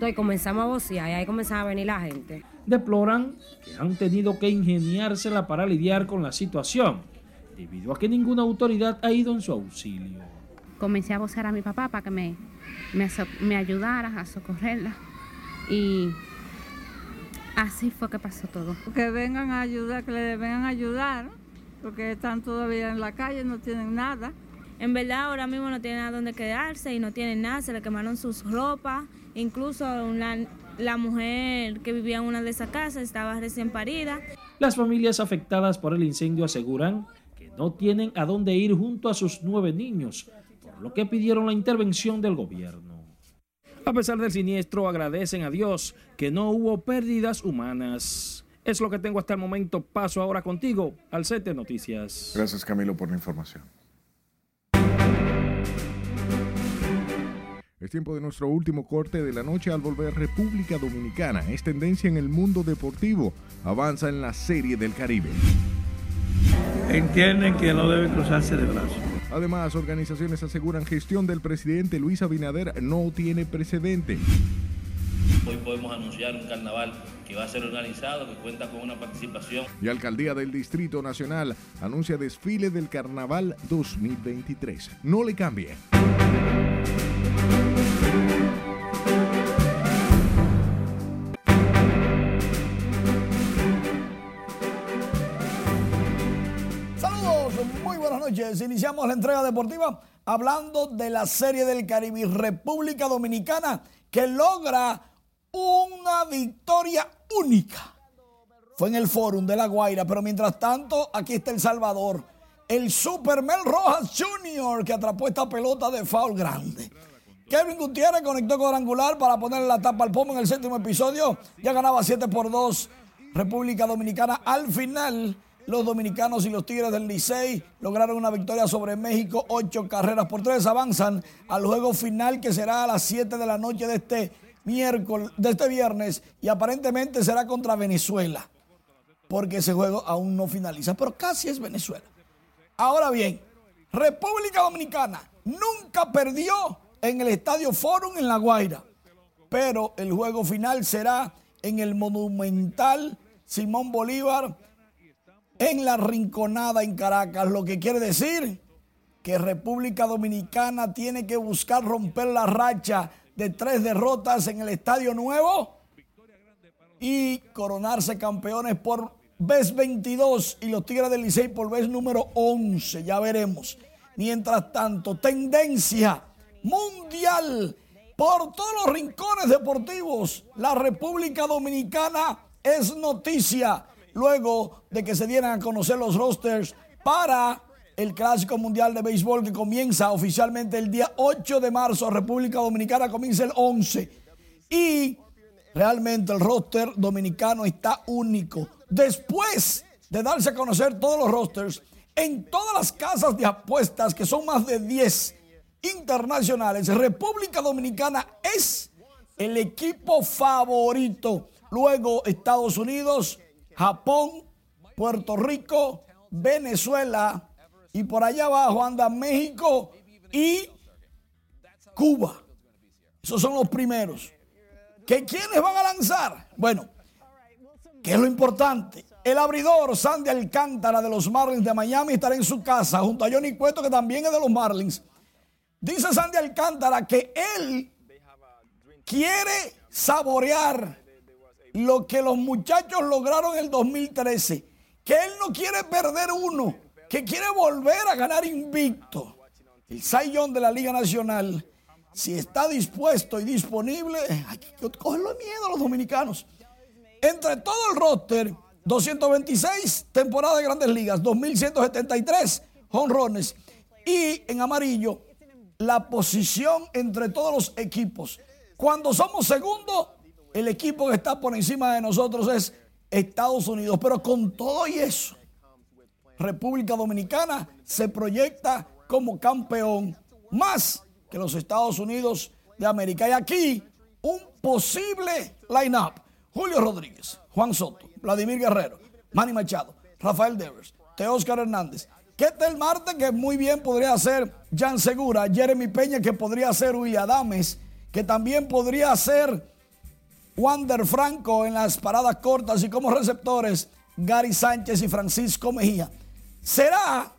y comenzamos a vocear y ahí comenzaba a venir la gente. Deploran que han tenido que ingeniársela para lidiar con la situación, debido a que ninguna autoridad ha ido en su auxilio. Comencé a vocear a mi papá para que me me, me ayudara a socorrerla. Y así fue que pasó todo. Que vengan a ayudar, que le vengan a ayudar, porque están todavía en la calle, no tienen nada. En verdad ahora mismo no tienen a dónde quedarse y no tienen nada, se le quemaron sus ropas, incluso la mujer que vivía en una de esas casas estaba recién parida. Las familias afectadas por el incendio aseguran que no tienen a dónde ir junto a sus nueve niños, lo que pidieron la intervención del gobierno. A pesar del siniestro, agradecen a Dios que no hubo pérdidas humanas. Es lo que tengo hasta el momento. Paso ahora contigo al set de noticias. Gracias Camilo por la información. Es tiempo de nuestro último corte de la noche al volver República Dominicana. Es tendencia en el mundo deportivo. Avanza en la Serie del Caribe. Entienden que no debe cruzarse de brazos Además, organizaciones aseguran gestión del presidente Luis Abinader no tiene precedente. Hoy podemos anunciar un carnaval que va a ser organizado, que cuenta con una participación. Y Alcaldía del Distrito Nacional anuncia desfile del Carnaval 2023. No le cambie. Saludos, muy buenas noches. Iniciamos la entrega deportiva hablando de la Serie del Caribe República Dominicana que logra una victoria única. Fue en el Fórum de La Guaira, pero mientras tanto aquí está El Salvador. El Supermel Rojas Jr. que atrapó esta pelota de foul grande. Kevin Gutiérrez conectó cuadrangular para ponerle la tapa al pomo en el séptimo episodio. Ya ganaba 7 por 2 República Dominicana. Al final, los dominicanos y los Tigres del Licey lograron una victoria sobre México. Ocho carreras por tres avanzan al juego final que será a las 7 de la noche de este miércoles, de este viernes. Y aparentemente será contra Venezuela. Porque ese juego aún no finaliza. Pero casi es Venezuela. Ahora bien, República Dominicana nunca perdió en el Estadio Forum en La Guaira. Pero el juego final será en el Monumental Simón Bolívar en la Rinconada en Caracas, lo que quiere decir que República Dominicana tiene que buscar romper la racha de tres derrotas en el Estadio Nuevo y coronarse campeones por vez 22 y los Tigres del Licey por vez número 11, ya veremos. Mientras tanto, tendencia mundial por todos los rincones deportivos. La República Dominicana es noticia luego de que se dieran a conocer los rosters para el Clásico Mundial de Béisbol que comienza oficialmente el día 8 de marzo. República Dominicana comienza el 11. Y realmente el roster dominicano está único. Después de darse a conocer todos los rosters, en todas las casas de apuestas, que son más de 10 internacionales, República Dominicana es el equipo favorito. Luego Estados Unidos, Japón, Puerto Rico, Venezuela y por allá abajo anda México y Cuba. Esos son los primeros. ¿Que quiénes van a lanzar? Bueno, ¿qué es lo importante? El abridor Sandy Alcántara de los Marlins de Miami estará en su casa junto a Johnny Cueto que también es de los Marlins. Dice Sandy Alcántara que él quiere saborear lo que los muchachos lograron en el 2013, que él no quiere perder uno, que quiere volver a ganar invicto. El Sayón de la Liga Nacional, si está dispuesto y disponible, hay que cogerlo miedo a los dominicanos. Entre todo el roster, 226 temporadas de grandes ligas, 2173 honrones y en amarillo la posición entre todos los equipos. Cuando somos segundos, el equipo que está por encima de nosotros es Estados Unidos. Pero con todo y eso, República Dominicana se proyecta como campeón más que los Estados Unidos de América. Y aquí un posible line-up. Julio Rodríguez, Juan Soto, Vladimir Guerrero, Manny Machado, Rafael Devers, Teóscar Hernández. Ketel Marte, que muy bien podría ser Jan Segura, Jeremy Peña, que podría ser William Adames, que también podría ser Wander Franco en las paradas cortas y como receptores Gary Sánchez y Francisco Mejía. Será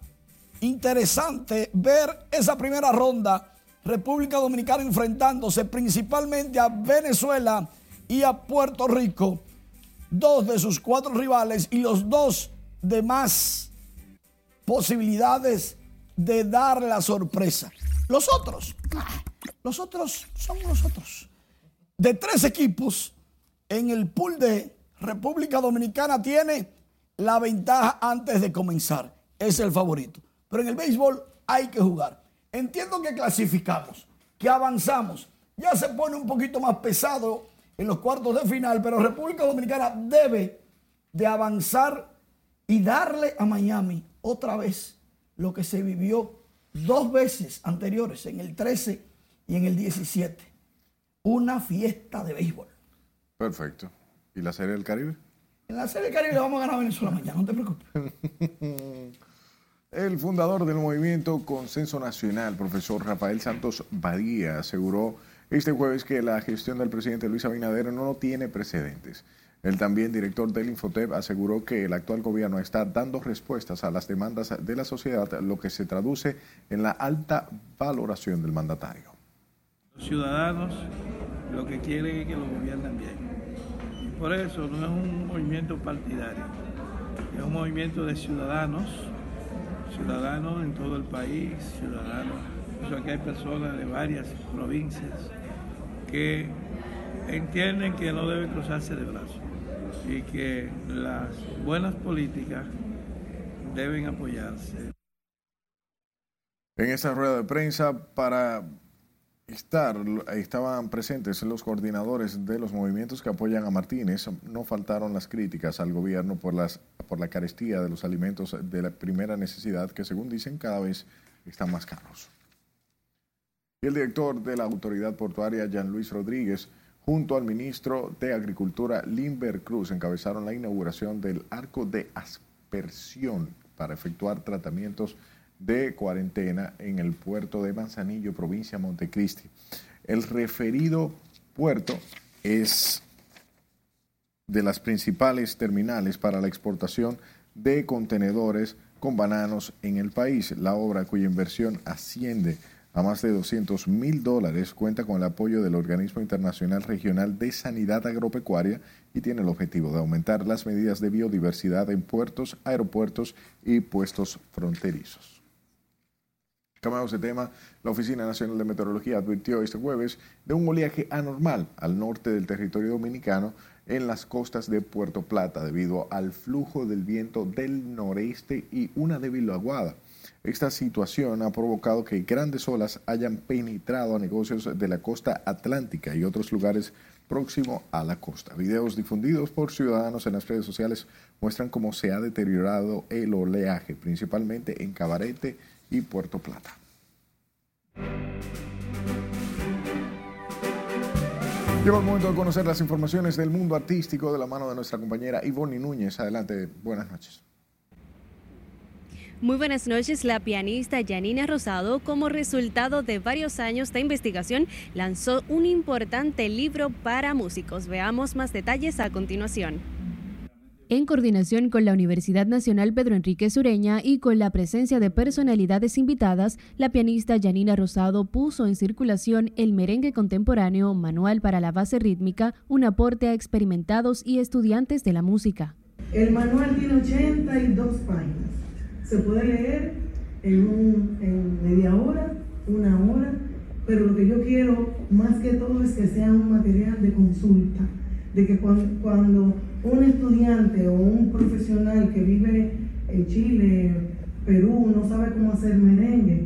interesante ver esa primera ronda, República Dominicana enfrentándose principalmente a Venezuela y a Puerto Rico, dos de sus cuatro rivales y los dos de más posibilidades de dar la sorpresa. Los otros, los otros son los otros de tres equipos en el pool de República Dominicana tiene la ventaja antes de comenzar. Es el favorito. Pero en el béisbol hay que jugar. Entiendo que clasificamos, que avanzamos. Ya se pone un poquito más pesado en los cuartos de final, pero República Dominicana debe de avanzar y darle a Miami otra vez lo que se vivió dos veces anteriores, en el 13 y en el 17 una fiesta de béisbol. Perfecto. ¿Y la Serie del Caribe? En la Serie Caribe vamos a ganar a Venezuela mañana, no te preocupes. El fundador del movimiento Consenso Nacional, profesor Rafael Santos Badía, aseguró este jueves que la gestión del presidente Luis Abinader no tiene precedentes. El también director del Infotep aseguró que el actual gobierno está dando respuestas a las demandas de la sociedad, lo que se traduce en la alta valoración del mandatario. Los ciudadanos lo que quieren es que lo gobiernen bien. Por eso no es un movimiento partidario, es un movimiento de ciudadanos, ciudadanos en todo el país, ciudadanos, o sea que hay personas de varias provincias que entienden que no deben cruzarse de brazos y que las buenas políticas deben apoyarse. En esa rueda de prensa para estar, estaban presentes los coordinadores de los movimientos que apoyan a Martínez. No faltaron las críticas al gobierno por, las, por la carestía de los alimentos de la primera necesidad que según dicen cada vez están más caros. Y el director de la autoridad portuaria, Jean Luis Rodríguez, junto al ministro de Agricultura, Limber Cruz, encabezaron la inauguración del arco de aspersión para efectuar tratamientos de cuarentena en el puerto de Manzanillo, provincia Montecristi. El referido puerto es de las principales terminales para la exportación de contenedores con bananos en el país. La obra cuya inversión asciende a más de 200 mil dólares cuenta con el apoyo del Organismo Internacional Regional de Sanidad Agropecuaria y tiene el objetivo de aumentar las medidas de biodiversidad en puertos, aeropuertos y puestos fronterizos. Cambiamos de tema, la Oficina Nacional de Meteorología advirtió este jueves de un oleaje anormal al norte del territorio dominicano en las costas de Puerto Plata debido al flujo del viento del noreste y una débil aguada. Esta situación ha provocado que grandes olas hayan penetrado a negocios de la costa atlántica y otros lugares próximos a la costa. Videos difundidos por ciudadanos en las redes sociales muestran cómo se ha deteriorado el oleaje, principalmente en Cabarete, y Puerto Plata. Llegó el momento de conocer las informaciones del mundo artístico de la mano de nuestra compañera Ivonne Núñez. Adelante, buenas noches. Muy buenas noches. La pianista Janina Rosado, como resultado de varios años de investigación, lanzó un importante libro para músicos. Veamos más detalles a continuación. En coordinación con la Universidad Nacional Pedro Enrique Sureña y con la presencia de personalidades invitadas, la pianista Janina Rosado puso en circulación el merengue contemporáneo Manual para la base rítmica, un aporte a experimentados y estudiantes de la música. El manual tiene 82 páginas. Se puede leer en, en media hora, una hora, pero lo que yo quiero más que todo es que sea un material de consulta, de que cuando, un estudiante o un profesional que vive en Chile, Perú, no sabe cómo hacer merengue,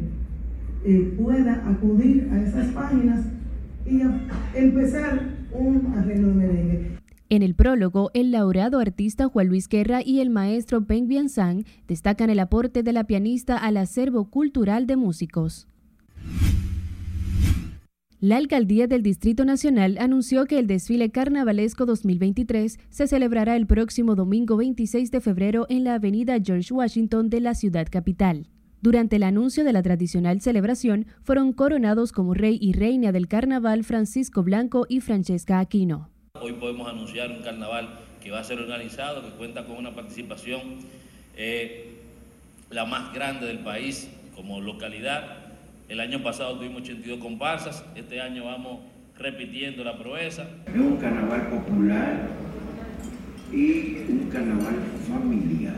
eh, pueda acudir a esas páginas y empezar un arreglo de merengue. En el prólogo, el laureado artista Juan Luis Guerra y el maestro Peng Bianzang destacan el aporte de la pianista al acervo cultural de músicos. La alcaldía del Distrito Nacional anunció que el desfile carnavalesco 2023 se celebrará el próximo domingo 26 de febrero en la avenida George Washington de la ciudad capital. Durante el anuncio de la tradicional celebración, fueron coronados como rey y reina del carnaval Francisco Blanco y Francesca Aquino. Hoy podemos anunciar un carnaval que va a ser organizado, que cuenta con una participación eh, la más grande del país como localidad el año pasado tuvimos 82 comparsas, este año vamos repitiendo la proeza. Es un carnaval popular y un carnaval familiar.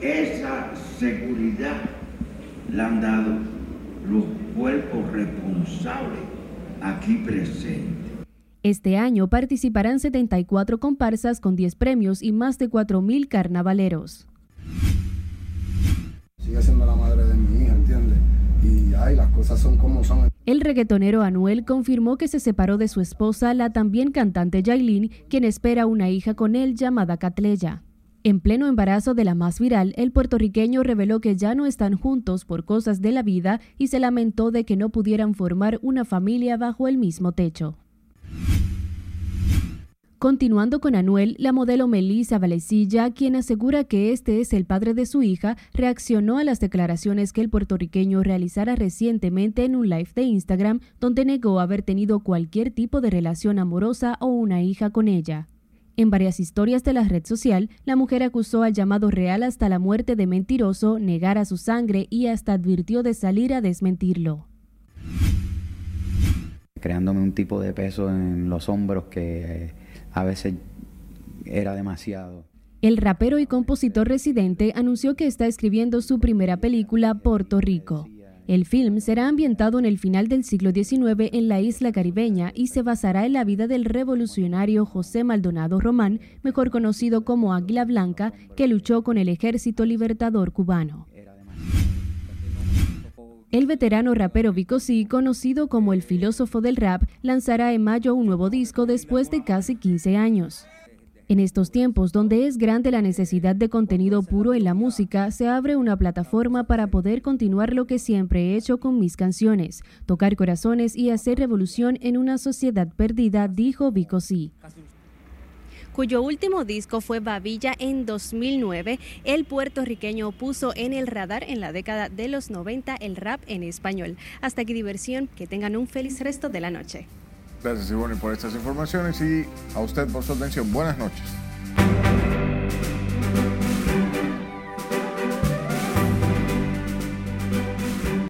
Esa seguridad la han dado los cuerpos responsables aquí presentes. Este año participarán 74 comparsas con 10 premios y más de 4.000 carnavaleros. Sigue siendo la madre de mi hija, ¿entiendes? El reggaetonero Anuel confirmó que se separó de su esposa, la también cantante Yailin, quien espera una hija con él llamada Catleya. En pleno embarazo de la más viral, el puertorriqueño reveló que ya no están juntos por cosas de la vida y se lamentó de que no pudieran formar una familia bajo el mismo techo. Continuando con Anuel, la modelo Melissa Valecilla, quien asegura que este es el padre de su hija, reaccionó a las declaraciones que el puertorriqueño realizara recientemente en un live de Instagram, donde negó haber tenido cualquier tipo de relación amorosa o una hija con ella. En varias historias de la red social, la mujer acusó al llamado real hasta la muerte de mentiroso, negar a su sangre y hasta advirtió de salir a desmentirlo. Creándome un tipo de peso en los hombros que a veces era demasiado. El rapero y compositor residente anunció que está escribiendo su primera película, Puerto Rico. El film será ambientado en el final del siglo XIX en la isla caribeña y se basará en la vida del revolucionario José Maldonado Román, mejor conocido como Águila Blanca, que luchó con el Ejército Libertador cubano. El veterano rapero Vico conocido como el filósofo del rap, lanzará en mayo un nuevo disco después de casi 15 años. En estos tiempos donde es grande la necesidad de contenido puro en la música, se abre una plataforma para poder continuar lo que siempre he hecho con mis canciones, tocar corazones y hacer revolución en una sociedad perdida, dijo Vico cuyo último disco fue Babilla en 2009, el puertorriqueño puso en el radar en la década de los 90 el rap en español. Hasta aquí diversión, que tengan un feliz resto de la noche. Gracias Ivonne por estas informaciones y a usted por su atención. Buenas noches.